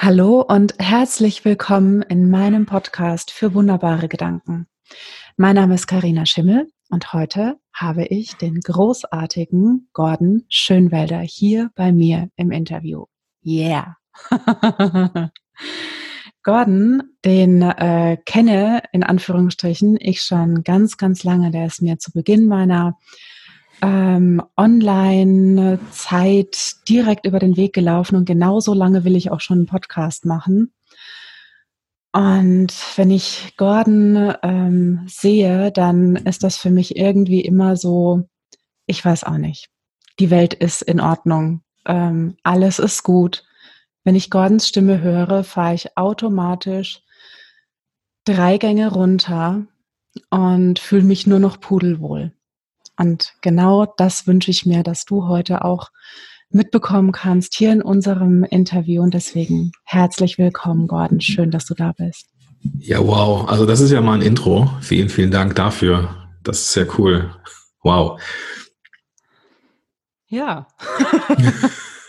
Hallo und herzlich willkommen in meinem Podcast für wunderbare Gedanken. Mein Name ist Karina Schimmel und heute habe ich den großartigen Gordon Schönwelder hier bei mir im Interview. Yeah. Gordon, den äh, kenne in Anführungsstrichen ich schon ganz, ganz lange. Der ist mir zu Beginn meiner ähm, Online-Zeit direkt über den Weg gelaufen und genauso lange will ich auch schon einen Podcast machen. Und wenn ich Gordon ähm, sehe, dann ist das für mich irgendwie immer so, ich weiß auch nicht, die Welt ist in Ordnung, ähm, alles ist gut. Wenn ich Gordons Stimme höre, fahre ich automatisch drei Gänge runter und fühle mich nur noch pudelwohl. Und genau das wünsche ich mir, dass du heute auch mitbekommen kannst hier in unserem Interview. Und deswegen herzlich willkommen, Gordon. Schön, dass du da bist. Ja, wow. Also das ist ja mal ein Intro. Vielen, vielen Dank dafür. Das ist sehr cool. Wow. Ja.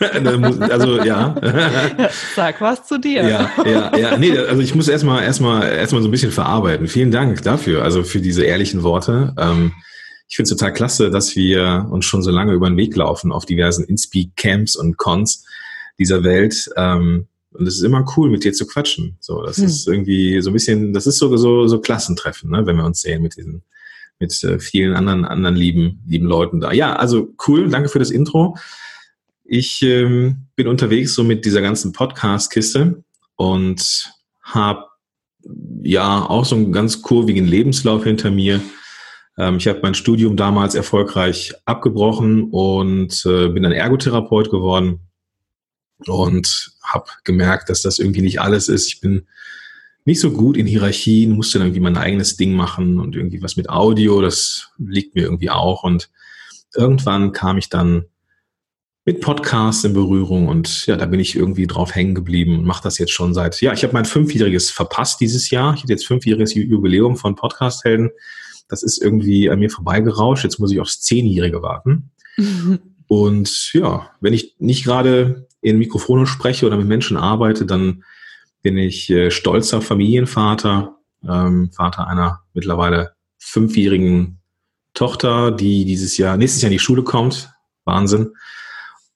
also ja. Sag was zu dir. Ja, ja, ja. Nee, also ich muss erstmal erstmal erstmal so ein bisschen verarbeiten. Vielen Dank dafür, also für diese ehrlichen Worte. Ähm, ich finde es total klasse, dass wir uns schon so lange über den Weg laufen auf diversen Inspeak-Camps und Cons dieser Welt. Ähm, und es ist immer cool, mit dir zu quatschen. So, das hm. ist irgendwie so ein bisschen, das ist so, so, so Klassentreffen, ne, wenn wir uns sehen mit diesen, mit äh, vielen anderen, anderen lieben, lieben Leuten da. Ja, also cool, danke für das Intro. Ich ähm, bin unterwegs so mit dieser ganzen Podcast-Kiste und habe ja auch so einen ganz kurvigen Lebenslauf hinter mir ich habe mein Studium damals erfolgreich abgebrochen und äh, bin dann Ergotherapeut geworden und habe gemerkt, dass das irgendwie nicht alles ist. Ich bin nicht so gut in Hierarchien, musste dann irgendwie mein eigenes Ding machen und irgendwie was mit Audio, das liegt mir irgendwie auch. Und irgendwann kam ich dann mit Podcasts in Berührung und ja, da bin ich irgendwie drauf hängen geblieben und mache das jetzt schon seit, ja, ich habe mein fünfjähriges verpasst dieses Jahr. Ich hatte jetzt fünfjähriges Jubiläum von Podcast-Helden das ist irgendwie an mir vorbeigerauscht. Jetzt muss ich aufs Zehnjährige warten. Mhm. Und ja, wenn ich nicht gerade in Mikrofone spreche oder mit Menschen arbeite, dann bin ich äh, stolzer Familienvater, ähm, Vater einer mittlerweile fünfjährigen Tochter, die dieses Jahr, nächstes Jahr in die Schule kommt. Wahnsinn.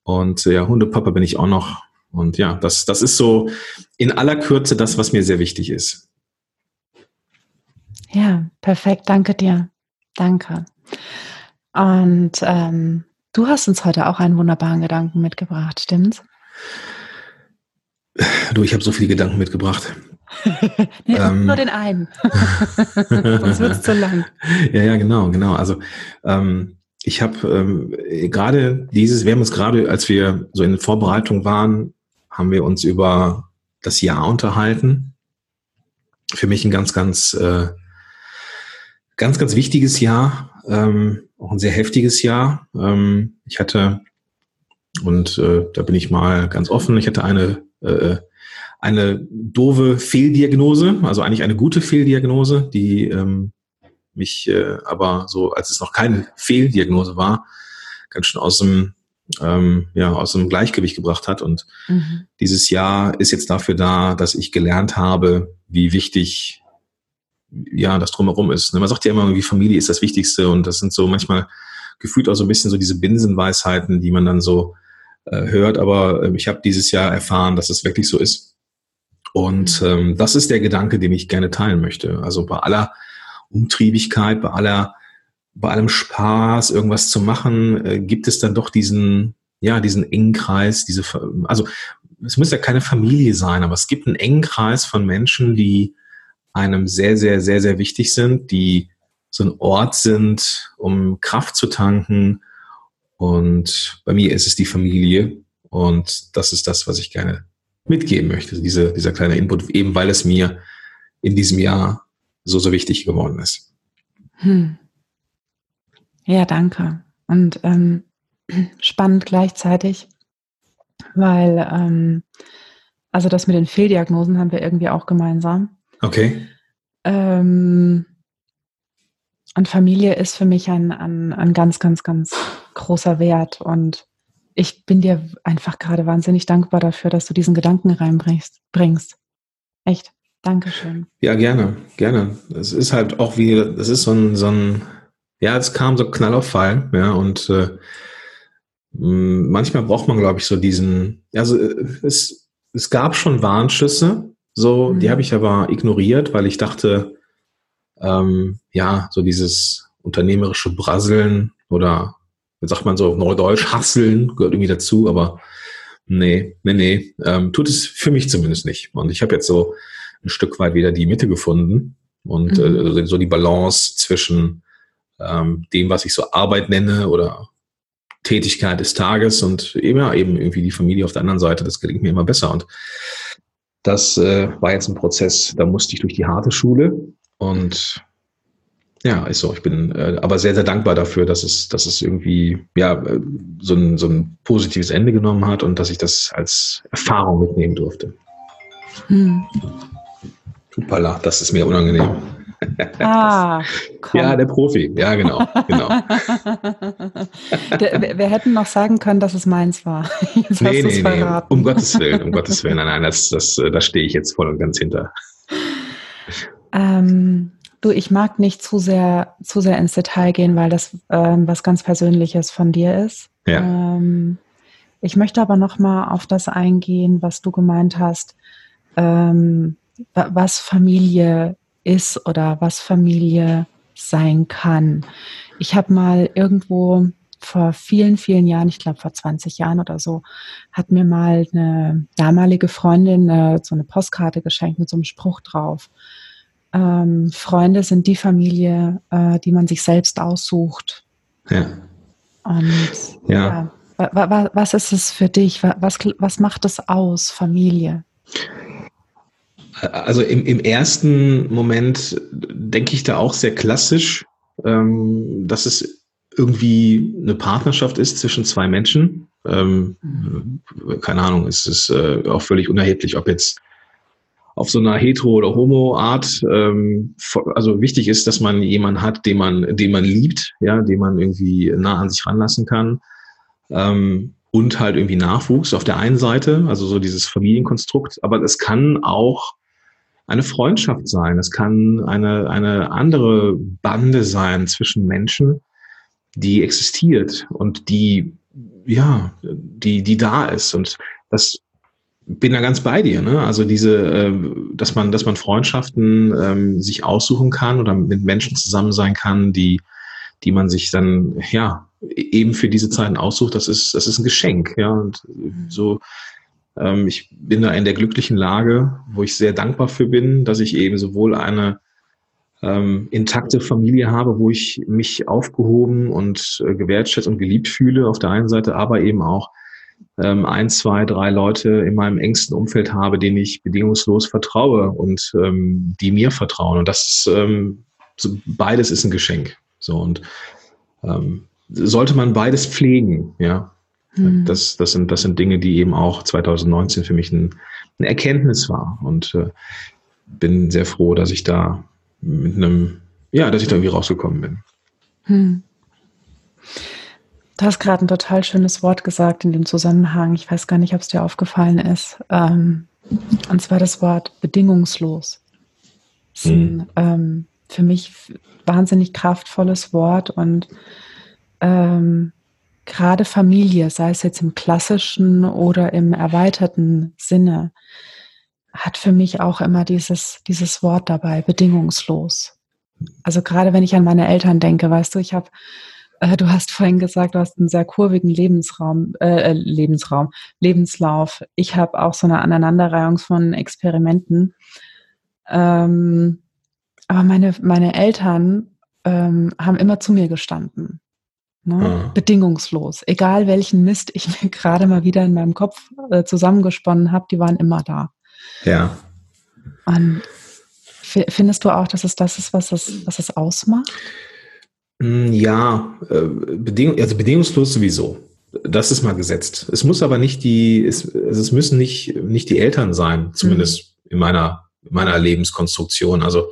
Und ja, Hundepapa bin ich auch noch. Und ja, das, das ist so in aller Kürze das, was mir sehr wichtig ist. Ja, perfekt. Danke dir. Danke. Und ähm, du hast uns heute auch einen wunderbaren Gedanken mitgebracht, stimmt's? Du, ich habe so viele Gedanken mitgebracht. nee, ähm, nur den einen. Sonst wird es zu lang. Ja, ja, genau, genau. Also ähm, ich habe ähm, gerade dieses, wir haben uns gerade, als wir so in Vorbereitung waren, haben wir uns über das Jahr unterhalten. Für mich ein ganz, ganz äh, ganz, ganz wichtiges Jahr, ähm, auch ein sehr heftiges Jahr. Ähm, ich hatte, und äh, da bin ich mal ganz offen, ich hatte eine, äh, eine doofe Fehldiagnose, also eigentlich eine gute Fehldiagnose, die ähm, mich äh, aber so, als es noch keine Fehldiagnose war, ganz schön aus dem ähm, ja, aus dem Gleichgewicht gebracht hat. Und mhm. dieses Jahr ist jetzt dafür da, dass ich gelernt habe, wie wichtig ja, das drumherum ist. Ne? Man sagt ja immer, wie Familie ist das Wichtigste und das sind so manchmal gefühlt auch so ein bisschen so diese Binsenweisheiten, die man dann so äh, hört. Aber äh, ich habe dieses Jahr erfahren, dass es wirklich so ist. Und mhm. ähm, das ist der Gedanke, den ich gerne teilen möchte. Also bei aller Umtriebigkeit, bei aller, bei allem Spaß, irgendwas zu machen, äh, gibt es dann doch diesen, ja, diesen engen Kreis, diese, also es muss ja keine Familie sein, aber es gibt einen engen Kreis von Menschen, die einem sehr, sehr, sehr, sehr wichtig sind, die so ein Ort sind, um Kraft zu tanken. Und bei mir ist es die Familie. Und das ist das, was ich gerne mitgeben möchte, diese, dieser kleine Input, eben weil es mir in diesem Jahr so, so wichtig geworden ist. Hm. Ja, danke. Und ähm, spannend gleichzeitig, weil ähm, also das mit den Fehldiagnosen haben wir irgendwie auch gemeinsam. Okay. Ähm, und Familie ist für mich ein, ein, ein ganz, ganz, ganz großer Wert. Und ich bin dir einfach gerade wahnsinnig dankbar dafür, dass du diesen Gedanken reinbringst. Bringst. Echt. Dankeschön. Ja, gerne, gerne. Es ist halt auch wie, es ist so ein, so ein, ja, es kam so Knall auf Fall, ja, und äh, manchmal braucht man, glaube ich, so diesen, also äh, es, es gab schon Warnschüsse, so, mhm. die habe ich aber ignoriert, weil ich dachte, ähm, ja, so dieses unternehmerische Brasseln oder, sagt man so, Neudeutsch, Hasseln gehört irgendwie dazu, aber nee, nee, nee, ähm, tut es für mich zumindest nicht. Und ich habe jetzt so ein Stück weit wieder die Mitte gefunden und mhm. äh, so die Balance zwischen ähm, dem, was ich so Arbeit nenne oder Tätigkeit des Tages und eben, ja, eben irgendwie die Familie auf der anderen Seite, das gelingt mir immer besser. Und das äh, war jetzt ein Prozess, da musste ich durch die harte Schule und ja, ist so. Ich bin äh, aber sehr, sehr dankbar dafür, dass es, dass es irgendwie ja äh, so ein, so ein positives Ende genommen hat und dass ich das als Erfahrung mitnehmen durfte. Hm. Hoppala, das ist mir unangenehm. Ah, ja, der Profi. Ja, genau. genau. der, wir hätten noch sagen können, dass es meins war. Jetzt nee, nee, nee, um Gottes Willen, um Gottes Willen. Nein, nein, das, das, da stehe ich jetzt voll und ganz hinter. Ähm, du, ich mag nicht zu sehr, zu sehr ins Detail gehen, weil das ähm, was ganz Persönliches von dir ist. Ja. Ähm, ich möchte aber noch mal auf das eingehen, was du gemeint hast. Ähm, was Familie ist oder was Familie sein kann. Ich habe mal irgendwo vor vielen, vielen Jahren, ich glaube vor 20 Jahren oder so, hat mir mal eine damalige Freundin eine, so eine Postkarte geschenkt mit so einem Spruch drauf. Ähm, Freunde sind die Familie, äh, die man sich selbst aussucht. Ja. Und ja. ja was ist es für dich? Was, was macht es aus, Familie? Also im, im ersten Moment denke ich da auch sehr klassisch, ähm, dass es irgendwie eine Partnerschaft ist zwischen zwei Menschen. Ähm, keine Ahnung, es ist äh, auch völlig unerheblich, ob jetzt auf so einer hetero- oder homo-Art. Ähm, also wichtig ist, dass man jemanden hat, den man, den man liebt, ja, den man irgendwie nah an sich ranlassen kann. Ähm, und halt irgendwie Nachwuchs auf der einen Seite, also so dieses Familienkonstrukt. Aber es kann auch eine Freundschaft sein, es kann eine, eine andere Bande sein zwischen Menschen, die existiert und die, ja, die, die da ist. Und das bin da ganz bei dir. Ne? Also diese, äh, dass man, dass man Freundschaften ähm, sich aussuchen kann oder mit Menschen zusammen sein kann, die, die man sich dann ja eben für diese Zeiten aussucht. Das ist, das ist ein Geschenk. Ja, und so ähm, ich bin da in der glücklichen Lage, wo ich sehr dankbar für bin, dass ich eben sowohl eine ähm, intakte Familie habe, wo ich mich aufgehoben und äh, gewertschätzt und geliebt fühle auf der einen Seite, aber eben auch ähm, ein, zwei, drei Leute in meinem engsten Umfeld habe, denen ich bedingungslos vertraue und ähm, die mir vertrauen. Und das ist ähm, so, beides ist ein Geschenk. So und ähm, sollte man beides pflegen, ja. Mhm. Das, das, sind, das sind Dinge, die eben auch 2019 für mich ein, eine Erkenntnis war. Und äh, bin sehr froh, dass ich da mit einem, ja, dass ich da irgendwie rausgekommen bin. Hm. Du hast gerade ein total schönes Wort gesagt in dem Zusammenhang. Ich weiß gar nicht, ob es dir aufgefallen ist. Ähm, und zwar das Wort bedingungslos. Das ist ein hm. ähm, für mich wahnsinnig kraftvolles Wort und ähm, gerade Familie, sei es jetzt im klassischen oder im erweiterten Sinne, hat für mich auch immer dieses, dieses Wort dabei, bedingungslos. Also gerade wenn ich an meine Eltern denke, weißt du, ich habe, äh, du hast vorhin gesagt, du hast einen sehr kurvigen Lebensraum, äh, äh Lebensraum, Lebenslauf. Ich habe auch so eine Aneinanderreihung von Experimenten. Ähm, aber meine, meine Eltern ähm, haben immer zu mir gestanden. Ne? Mhm. Bedingungslos. Egal welchen Mist ich mir gerade mal wieder in meinem Kopf äh, zusammengesponnen habe, die waren immer da. Ja. Und findest du auch, dass es das ist, was es, was es ausmacht? Hm, ja, äh, beding also bedingungslos sowieso. Das ist mal gesetzt. Es muss aber nicht die, es, also es müssen nicht, nicht die Eltern sein, zumindest mhm. in meiner, in meiner Lebenskonstruktion. Also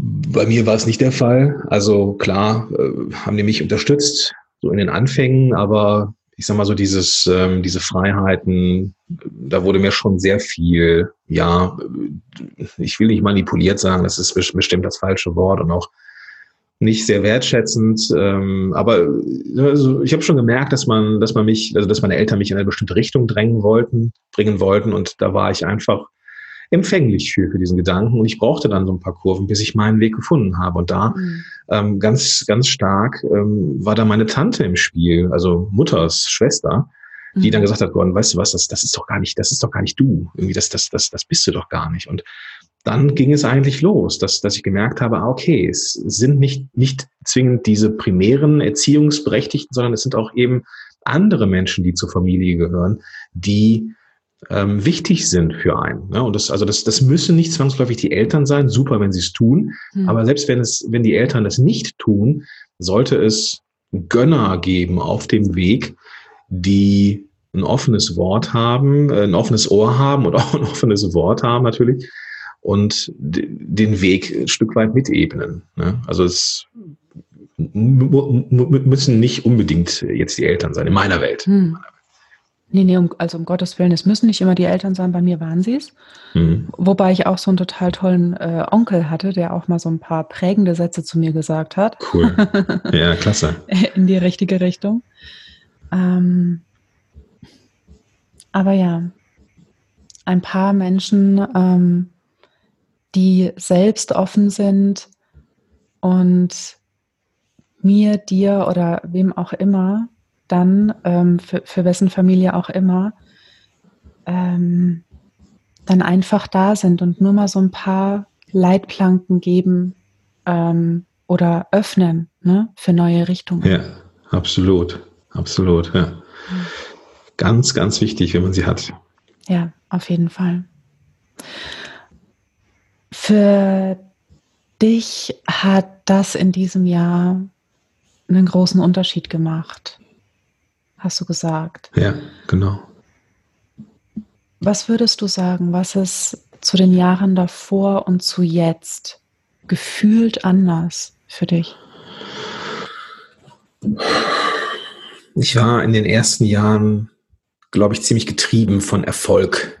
bei mir war es nicht der Fall. Also klar, äh, haben die mich unterstützt, so in den Anfängen, aber ich sag mal so, dieses, ähm, diese Freiheiten, da wurde mir schon sehr viel, ja, ich will nicht manipuliert sagen, das ist bestimmt das falsche Wort und auch nicht sehr wertschätzend, ähm, aber also ich habe schon gemerkt, dass man, dass man mich, also dass meine Eltern mich in eine bestimmte Richtung drängen wollten, bringen wollten und da war ich einfach empfänglich für, für diesen Gedanken und ich brauchte dann so ein paar Kurven, bis ich meinen Weg gefunden habe. Und da mhm. ähm, ganz, ganz stark ähm, war da meine Tante im Spiel, also Mutters Schwester, die mhm. dann gesagt hat, Gordon, weißt du was, das, das ist doch gar nicht, das ist doch gar nicht du. Irgendwie, das, das, das, das bist du doch gar nicht. Und dann ging es eigentlich los, dass, dass ich gemerkt habe, ah, okay, es sind nicht, nicht zwingend diese primären Erziehungsberechtigten, sondern es sind auch eben andere Menschen, die zur Familie gehören, die ähm, wichtig sind für einen. Ne? Und das, also das, das müssen nicht zwangsläufig die Eltern sein. Super, wenn sie es tun. Mhm. Aber selbst wenn es, wenn die Eltern das nicht tun, sollte es Gönner geben auf dem Weg, die ein offenes Wort haben, äh, ein offenes Ohr haben und auch ein offenes Wort haben natürlich und den Weg ein Stück weit mitebnen. Ne? Also es müssen nicht unbedingt jetzt die Eltern sein, in meiner Welt. Hm. Nee, nee, um, also um Gottes Willen, es müssen nicht immer die Eltern sein, bei mir waren sie es. Mhm. Wobei ich auch so einen total tollen äh, Onkel hatte, der auch mal so ein paar prägende Sätze zu mir gesagt hat. Cool. Ja, klasse. In die richtige Richtung. Ähm, aber ja, ein paar Menschen, ähm, die selbst offen sind und mir, dir oder wem auch immer dann, ähm, für, für wessen Familie auch immer, ähm, dann einfach da sind und nur mal so ein paar Leitplanken geben ähm, oder öffnen ne, für neue Richtungen. Ja, absolut, absolut, ja. Ganz, ganz wichtig, wenn man sie hat. Ja, auf jeden Fall. Für dich hat das in diesem Jahr einen großen Unterschied gemacht hast du gesagt. Ja, genau. Was würdest du sagen, was ist zu den Jahren davor und zu jetzt gefühlt anders für dich? Ich war in den ersten Jahren, glaube ich, ziemlich getrieben von Erfolg,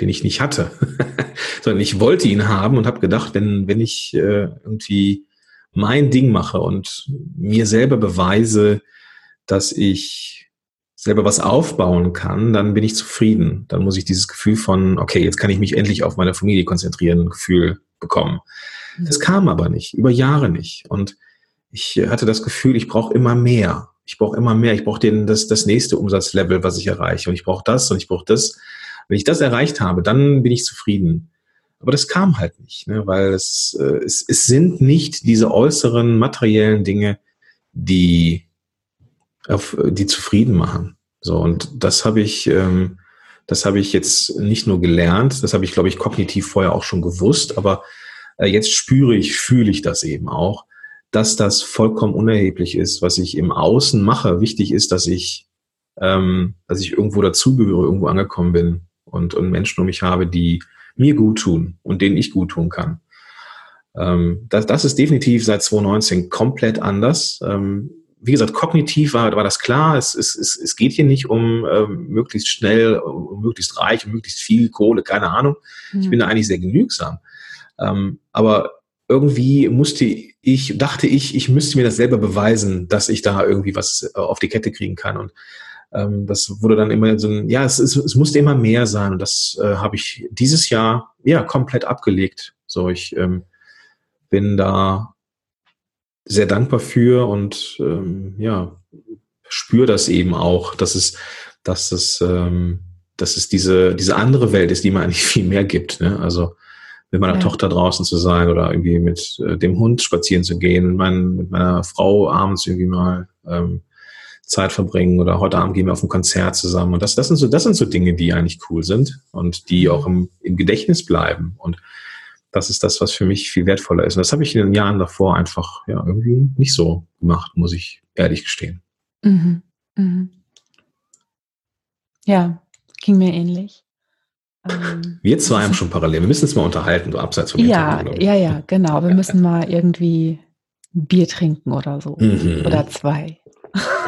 den ich nicht hatte, sondern ich wollte ihn haben und habe gedacht, wenn, wenn ich äh, irgendwie mein Ding mache und mir selber beweise, dass ich selber was aufbauen kann, dann bin ich zufrieden. Dann muss ich dieses Gefühl von, okay, jetzt kann ich mich endlich auf meine Familie konzentrieren, Gefühl bekommen. Mhm. Das kam aber nicht, über Jahre nicht. Und ich hatte das Gefühl, ich brauche immer mehr. Ich brauche immer mehr. Ich brauche das, das nächste Umsatzlevel, was ich erreiche. Und ich brauche das und ich brauche das. Wenn ich das erreicht habe, dann bin ich zufrieden. Aber das kam halt nicht, ne? weil es, äh, es, es sind nicht diese äußeren materiellen Dinge, die auf die zufrieden machen. So, und das habe ich, ähm, das habe ich jetzt nicht nur gelernt, das habe ich, glaube ich, kognitiv vorher auch schon gewusst, aber äh, jetzt spüre ich, fühle ich das eben auch, dass das vollkommen unerheblich ist, was ich im Außen mache. Wichtig ist, dass ich, ähm, dass ich irgendwo dazugehöre, irgendwo angekommen bin und, und Menschen um mich habe, die mir gut tun und denen ich gut tun kann. Ähm, das, das ist definitiv seit 2019 komplett anders. Ähm, wie gesagt, kognitiv war, war das klar. Es, es, es, es geht hier nicht um ähm, möglichst schnell, um möglichst reich, um möglichst viel Kohle, keine Ahnung. Mhm. Ich bin da eigentlich sehr genügsam. Ähm, aber irgendwie musste ich, dachte ich, ich müsste mir das selber beweisen, dass ich da irgendwie was äh, auf die Kette kriegen kann. Und ähm, das wurde dann immer so ein, ja, es, es, es musste immer mehr sein. Und das äh, habe ich dieses Jahr ja komplett abgelegt. So, ich ähm, bin da sehr dankbar für und ähm, ja, spüre das eben auch, dass es, dass es, ähm, dass es diese, diese andere Welt ist, die mir eigentlich viel mehr gibt. Ne? Also mit meiner ja. Tochter draußen zu sein oder irgendwie mit äh, dem Hund spazieren zu gehen, mit, mein, mit meiner Frau abends irgendwie mal ähm, Zeit verbringen oder heute Abend gehen wir auf ein Konzert zusammen. Und das, das sind so, das sind so Dinge, die eigentlich cool sind und die auch im, im Gedächtnis bleiben. Und das ist das, was für mich viel wertvoller ist. Und das habe ich in den Jahren davor einfach ja irgendwie nicht so gemacht, muss ich ehrlich gestehen. Mhm. Mhm. Ja, ging mir ähnlich. Ähm, wir zwei haben schon parallel. Wir müssen uns mal unterhalten, so abseits von Ja, ja, ja, genau. Wir müssen mal irgendwie Bier trinken oder so. Mhm. Oder zwei.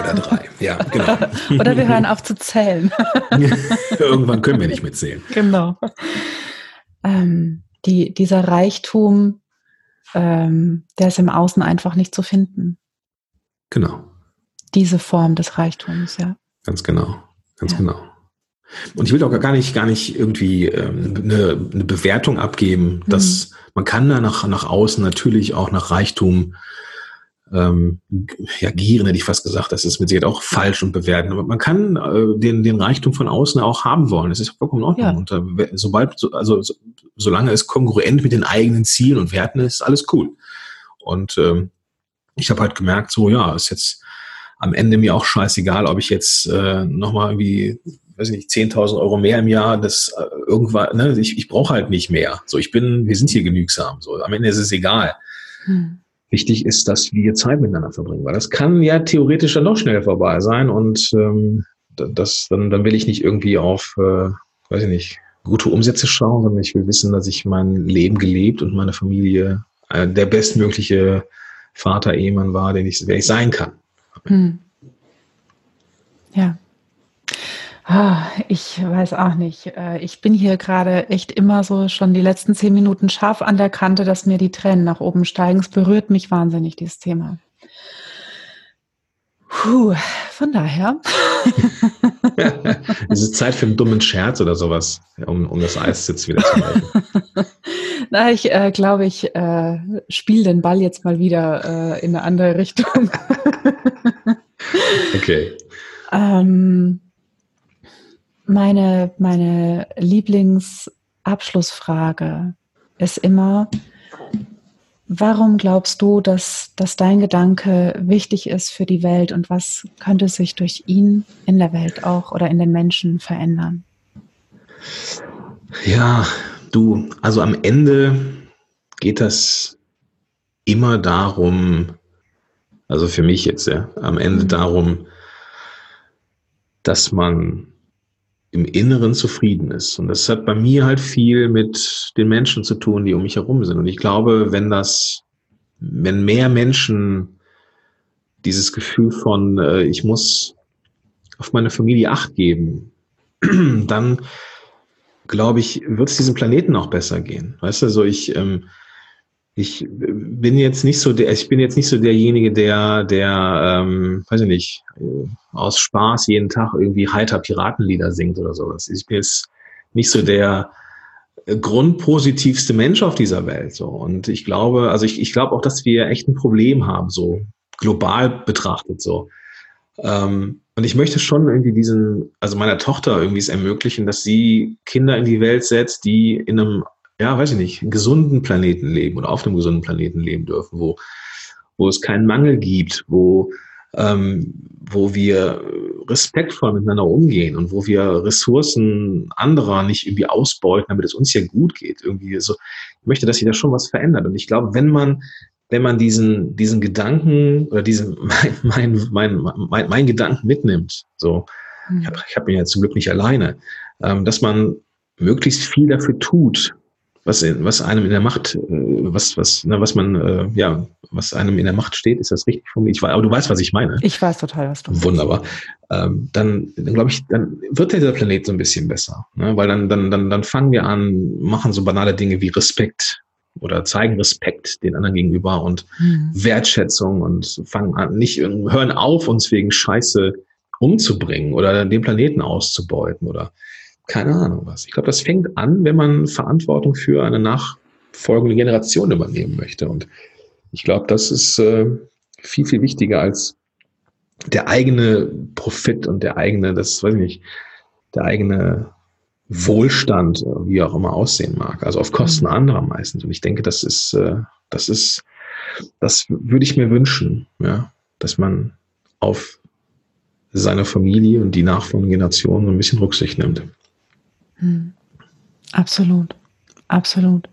Oder drei, ja, genau. Oder wir hören auf zu zählen. Irgendwann können wir nicht mitzählen. Genau. Ähm, die, dieser Reichtum, ähm, der ist im Außen einfach nicht zu finden. Genau. Diese Form des Reichtums, ja. Ganz genau, ganz ja. genau. Und ich will auch gar nicht, gar nicht irgendwie ähm, eine, eine Bewertung abgeben, dass mhm. man kann da nach, nach außen natürlich auch nach Reichtum ähm, ja, gieren hätte ich fast gesagt, das ist mit Sicherheit auch falsch und bewerten. Aber man kann äh, den, den Reichtum von außen auch haben wollen. Das ist vollkommen in Ordnung. Ja. Und äh, sobald, also so, solange es kongruent mit den eigenen Zielen und Werten ist, ist alles cool. Und ähm, ich habe halt gemerkt, so ja, ist jetzt am Ende mir auch scheißegal, ob ich jetzt äh, nochmal irgendwie, weiß ich nicht, 10.000 Euro mehr im Jahr, das äh, irgendwann, ne, ich, ich brauche halt nicht mehr. So, ich bin, wir sind hier genügsam. So, am Ende ist es egal. Hm wichtig ist, dass wir Zeit miteinander verbringen, weil das kann ja theoretisch dann doch schnell vorbei sein und ähm, das, dann, dann will ich nicht irgendwie auf, äh, weiß ich nicht, gute Umsätze schauen, sondern ich will wissen, dass ich mein Leben gelebt und meine Familie äh, der bestmögliche Vater, Ehemann war, den ich, wer ich sein kann. Hm. Ja. Ah, ich weiß auch nicht. Äh, ich bin hier gerade echt immer so schon die letzten zehn Minuten scharf an der Kante, dass mir die Tränen nach oben steigen. Es berührt mich wahnsinnig, dieses Thema. Puh, von daher. es ist Zeit für einen dummen Scherz oder sowas, um, um das Eis jetzt wieder zu halten. Na, ich äh, glaube, ich äh, spiele den Ball jetzt mal wieder äh, in eine andere Richtung. okay. Ähm, meine, meine Lieblingsabschlussfrage ist immer, warum glaubst du, dass, dass dein Gedanke wichtig ist für die Welt und was könnte sich durch ihn in der Welt auch oder in den Menschen verändern? Ja, du, also am Ende geht das immer darum, also für mich jetzt, ja, am Ende mhm. darum, dass man im Inneren zufrieden ist. Und das hat bei mir halt viel mit den Menschen zu tun, die um mich herum sind. Und ich glaube, wenn das, wenn mehr Menschen dieses Gefühl von, äh, ich muss auf meine Familie Acht geben, dann glaube ich, wird es diesem Planeten auch besser gehen. Weißt du, so ich, ähm, ich bin jetzt nicht so der, ich bin jetzt nicht so derjenige, der, der, ähm, weiß ich nicht, äh, aus Spaß jeden Tag irgendwie heiter Piratenlieder singt oder sowas. Ich bin jetzt nicht so der äh, grundpositivste Mensch auf dieser Welt. So. Und ich glaube, also ich, ich glaube auch, dass wir echt ein Problem haben, so global betrachtet so. Ähm, und ich möchte schon irgendwie diesen, also meiner Tochter irgendwie es ermöglichen, dass sie Kinder in die Welt setzt, die in einem ja, weiß ich nicht, gesunden Planeten leben oder auf einem gesunden Planeten leben dürfen, wo, wo es keinen Mangel gibt, wo, ähm, wo wir respektvoll miteinander umgehen und wo wir Ressourcen anderer nicht irgendwie ausbeuten, damit es uns hier gut geht. Irgendwie so, ich möchte, dass sich da schon was verändert. Und ich glaube, wenn man, wenn man diesen, diesen Gedanken oder diesen, mein, mein, mein, mein, Gedanken mitnimmt, so, ich hm. habe ich hab ihn ja zum Glück nicht alleine, ähm, dass man möglichst viel dafür tut, was, was einem in der Macht, äh, was, was, na, was man, äh, ja, was einem in der Macht steht, ist das richtig von mir? Ich weiß, aber du weißt, was ich meine. Ich weiß total, was du meinst. Wunderbar. Ähm, dann, dann glaube ich, dann wird dieser Planet so ein bisschen besser. Ne? Weil dann, dann, dann, dann fangen wir an, machen so banale Dinge wie Respekt oder zeigen Respekt den anderen gegenüber und mhm. Wertschätzung und fangen an, nicht, hören auf, uns wegen Scheiße umzubringen oder den Planeten auszubeuten oder keine Ahnung was. Ich glaube, das fängt an, wenn man Verantwortung für eine nachfolgende Generation übernehmen möchte. Und ich glaube, das ist äh, viel, viel wichtiger als der eigene Profit und der eigene, das weiß ich nicht, der eigene Wohlstand, wie auch immer aussehen mag. Also auf Kosten mhm. anderer meistens. Und ich denke, das ist, äh, das ist, das würde ich mir wünschen, ja, dass man auf seine Familie und die nachfolgenden Generationen ein bisschen Rücksicht nimmt. Hm. Absolut, absolut.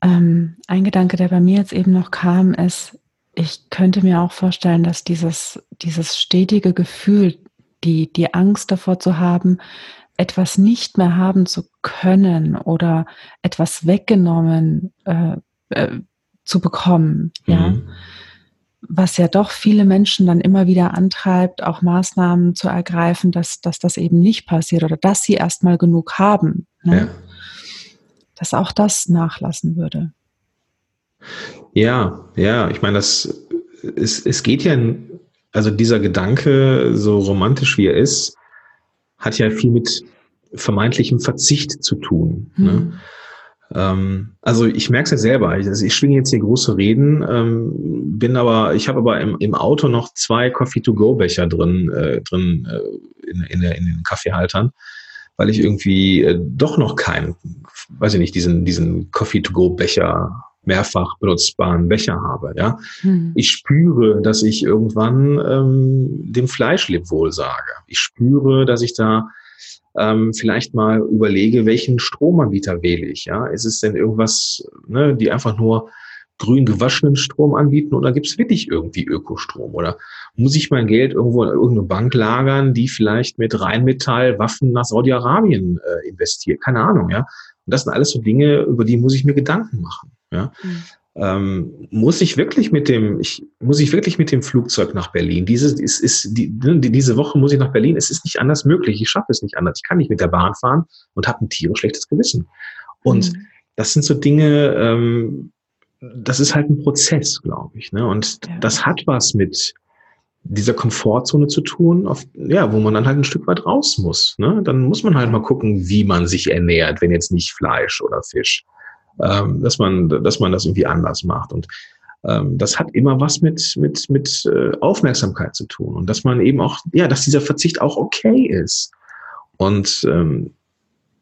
Ähm, ein Gedanke, der bei mir jetzt eben noch kam, ist, ich könnte mir auch vorstellen, dass dieses, dieses stetige Gefühl, die, die Angst davor zu haben, etwas nicht mehr haben zu können oder etwas weggenommen äh, äh, zu bekommen, mhm. ja, was ja doch viele Menschen dann immer wieder antreibt, auch Maßnahmen zu ergreifen, dass, dass das eben nicht passiert oder dass sie erstmal genug haben. Ne? Ja. Dass auch das nachlassen würde. Ja, ja, ich meine, das, es, es geht ja, also dieser Gedanke, so romantisch wie er ist, hat ja viel mit vermeintlichem Verzicht zu tun. Mhm. Ne? Hm. Ähm, also ich merke es ja selber. Ich, also ich schwinge jetzt hier große Reden, ähm, bin aber, ich habe aber im, im Auto noch zwei Coffee-to-go-Becher drin, äh, drin äh, in, in, der, in den Kaffeehaltern, weil ich irgendwie äh, doch noch keinen, weiß ich nicht, diesen, diesen Coffee-to-go-Becher mehrfach benutzbaren Becher habe. Ja, hm. ich spüre, dass ich irgendwann ähm, dem Fleischleb wohl sage. Ich spüre, dass ich da ähm, vielleicht mal überlege, welchen Stromanbieter wähle ich. Ja, ist es denn irgendwas, ne, die einfach nur grün gewaschenen Strom anbieten oder gibt es wirklich irgendwie Ökostrom? Oder muss ich mein Geld irgendwo in irgendeine Bank lagern, die vielleicht mit Rheinmetall Waffen nach Saudi-Arabien äh, investiert? Keine Ahnung, ja. Und das sind alles so Dinge, über die muss ich mir Gedanken machen. Ja. Mhm. Ähm, muss ich wirklich mit dem, ich, muss ich wirklich mit dem Flugzeug nach Berlin? Diese, ist, ist, die, diese Woche muss ich nach Berlin. Es ist nicht anders möglich. Ich schaffe es nicht anders. Ich kann nicht mit der Bahn fahren und habe ein tierisch schlechtes Gewissen. Und mhm. das sind so Dinge, ähm, das ist halt ein Prozess, glaube ich. Ne? Und ja. das hat was mit dieser Komfortzone zu tun, auf, ja, wo man dann halt ein Stück weit raus muss. Ne? Dann muss man halt mal gucken, wie man sich ernährt, wenn jetzt nicht Fleisch oder Fisch ähm, dass man, dass man das irgendwie anders macht. Und ähm, das hat immer was mit, mit, mit äh, Aufmerksamkeit zu tun und dass man eben auch, ja, dass dieser Verzicht auch okay ist. Und ähm,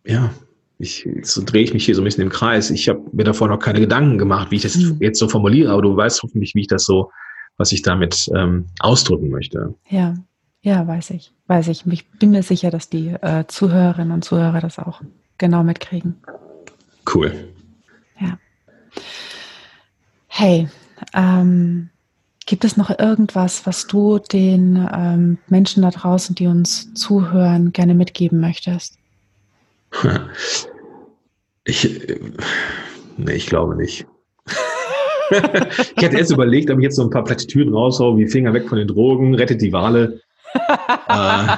ja, ich, so drehe ich mich hier so ein bisschen im Kreis. Ich habe mir davor noch keine Gedanken gemacht, wie ich das mhm. jetzt so formuliere, aber du weißt hoffentlich, wie ich das so, was ich damit ähm, ausdrücken möchte. Ja, ja, weiß ich, weiß ich. Ich bin mir sicher, dass die äh, Zuhörerinnen und Zuhörer das auch genau mitkriegen. Cool. Hey, ähm, gibt es noch irgendwas, was du den ähm, Menschen da draußen, die uns zuhören, gerne mitgeben möchtest? Ich, nee, ich glaube nicht. ich hätte erst überlegt, ob ich jetzt so ein paar Plattitüden raushau, wie Finger weg von den Drogen, rettet die Wale. äh,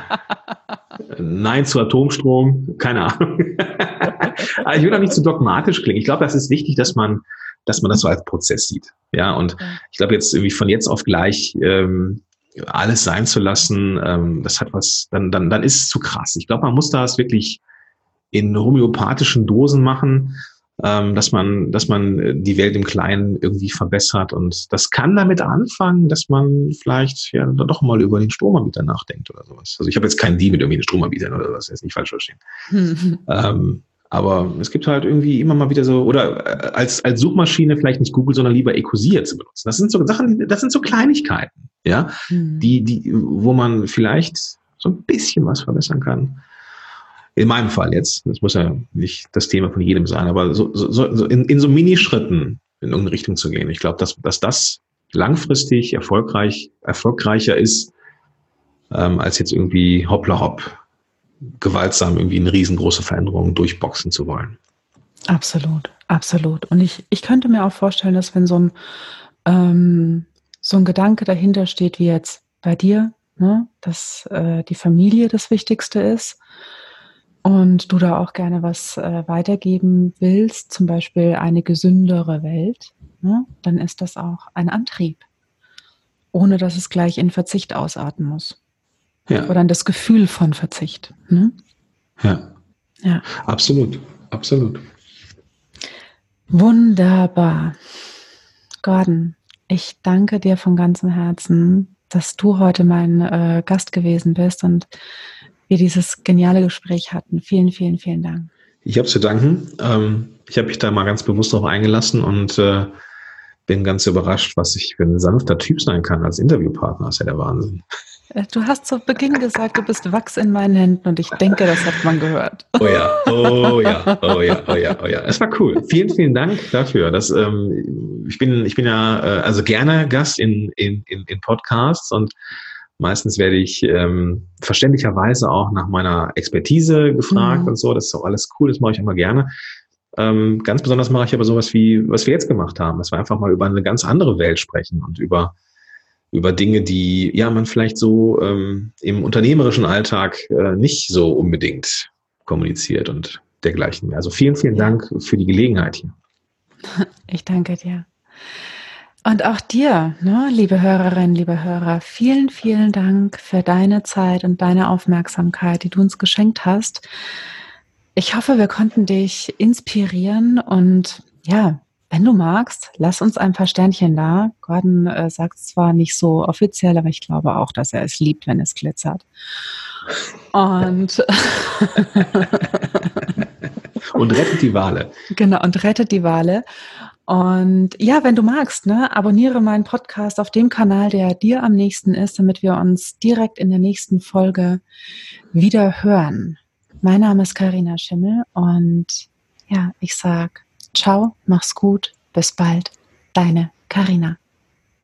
nein zu Atomstrom, keine Ahnung. ich will auch nicht zu dogmatisch klingen. Ich glaube, das ist wichtig, dass man, dass man das so als Prozess sieht. Ja, und ich glaube jetzt irgendwie von jetzt auf gleich ähm, alles sein zu lassen, ähm, das hat was, dann, dann, dann ist es zu krass. Ich glaube, man muss das wirklich in homöopathischen Dosen machen ähm, dass man, dass man äh, die Welt im Kleinen irgendwie verbessert. Und das kann damit anfangen, dass man vielleicht ja doch mal über den Stromanbieter nachdenkt oder sowas. Also ich habe jetzt keinen Deal mit irgendwie den Stromanbietern oder was, jetzt nicht falsch verstehen. ähm, aber es gibt halt irgendwie immer mal wieder so, oder äh, als, als Suchmaschine vielleicht nicht Google, sondern lieber Ecosia zu benutzen. Das sind so Sachen, das sind so Kleinigkeiten, ja, mhm. die, die, wo man vielleicht so ein bisschen was verbessern kann in meinem Fall jetzt, das muss ja nicht das Thema von jedem sein, aber so, so, so in, in so Minischritten in irgendeine Richtung zu gehen. Ich glaube, dass, dass das langfristig erfolgreich, erfolgreicher ist, ähm, als jetzt irgendwie hoppla hopp gewaltsam irgendwie eine riesengroße Veränderung durchboxen zu wollen. Absolut, absolut. Und ich, ich könnte mir auch vorstellen, dass wenn so ein, ähm, so ein Gedanke dahinter steht, wie jetzt bei dir, ne, dass äh, die Familie das Wichtigste ist, und du da auch gerne was äh, weitergeben willst, zum Beispiel eine gesündere Welt, ne, dann ist das auch ein Antrieb, ohne dass es gleich in Verzicht ausarten muss. Ja. Oder in das Gefühl von Verzicht. Ne? Ja. ja. Absolut, absolut. Wunderbar. Gordon, ich danke dir von ganzem Herzen, dass du heute mein äh, Gast gewesen bist und wir dieses geniale Gespräch hatten. Vielen, vielen, vielen Dank. Ich habe zu danken. Ähm, ich habe mich da mal ganz bewusst darauf eingelassen und äh, bin ganz überrascht, was ich für ein sanfter Typ sein kann als Interviewpartner. Das ist ja der Wahnsinn. Äh, du hast zu Beginn gesagt, du bist Wachs in meinen Händen und ich denke, das hat man gehört. Oh ja, oh ja, oh ja, oh ja, oh ja. Es war cool. Vielen, vielen Dank dafür. Dass, ähm, ich, bin, ich bin ja äh, also gerne Gast in, in, in, in Podcasts und Meistens werde ich ähm, verständlicherweise auch nach meiner Expertise gefragt mhm. und so. Das ist auch alles cool, das mache ich immer gerne. Ähm, ganz besonders mache ich aber sowas wie, was wir jetzt gemacht haben, dass wir einfach mal über eine ganz andere Welt sprechen und über über Dinge, die ja man vielleicht so ähm, im unternehmerischen Alltag äh, nicht so unbedingt kommuniziert und dergleichen mehr. Also vielen, vielen Dank für die Gelegenheit hier. Ich danke dir. Und auch dir, ne, liebe Hörerinnen, liebe Hörer, vielen, vielen Dank für deine Zeit und deine Aufmerksamkeit, die du uns geschenkt hast. Ich hoffe, wir konnten dich inspirieren und ja, wenn du magst, lass uns ein paar Sternchen da. Gordon äh, sagt zwar nicht so offiziell, aber ich glaube auch, dass er es liebt, wenn es glitzert. Und, und rettet die Wale. Genau, und rettet die Wale. Und ja, wenn du magst, ne, abonniere meinen Podcast auf dem Kanal, der dir am nächsten ist, damit wir uns direkt in der nächsten Folge wieder hören. Mein Name ist Karina Schimmel und ja, ich sag ciao, mach's gut, bis bald, deine Karina.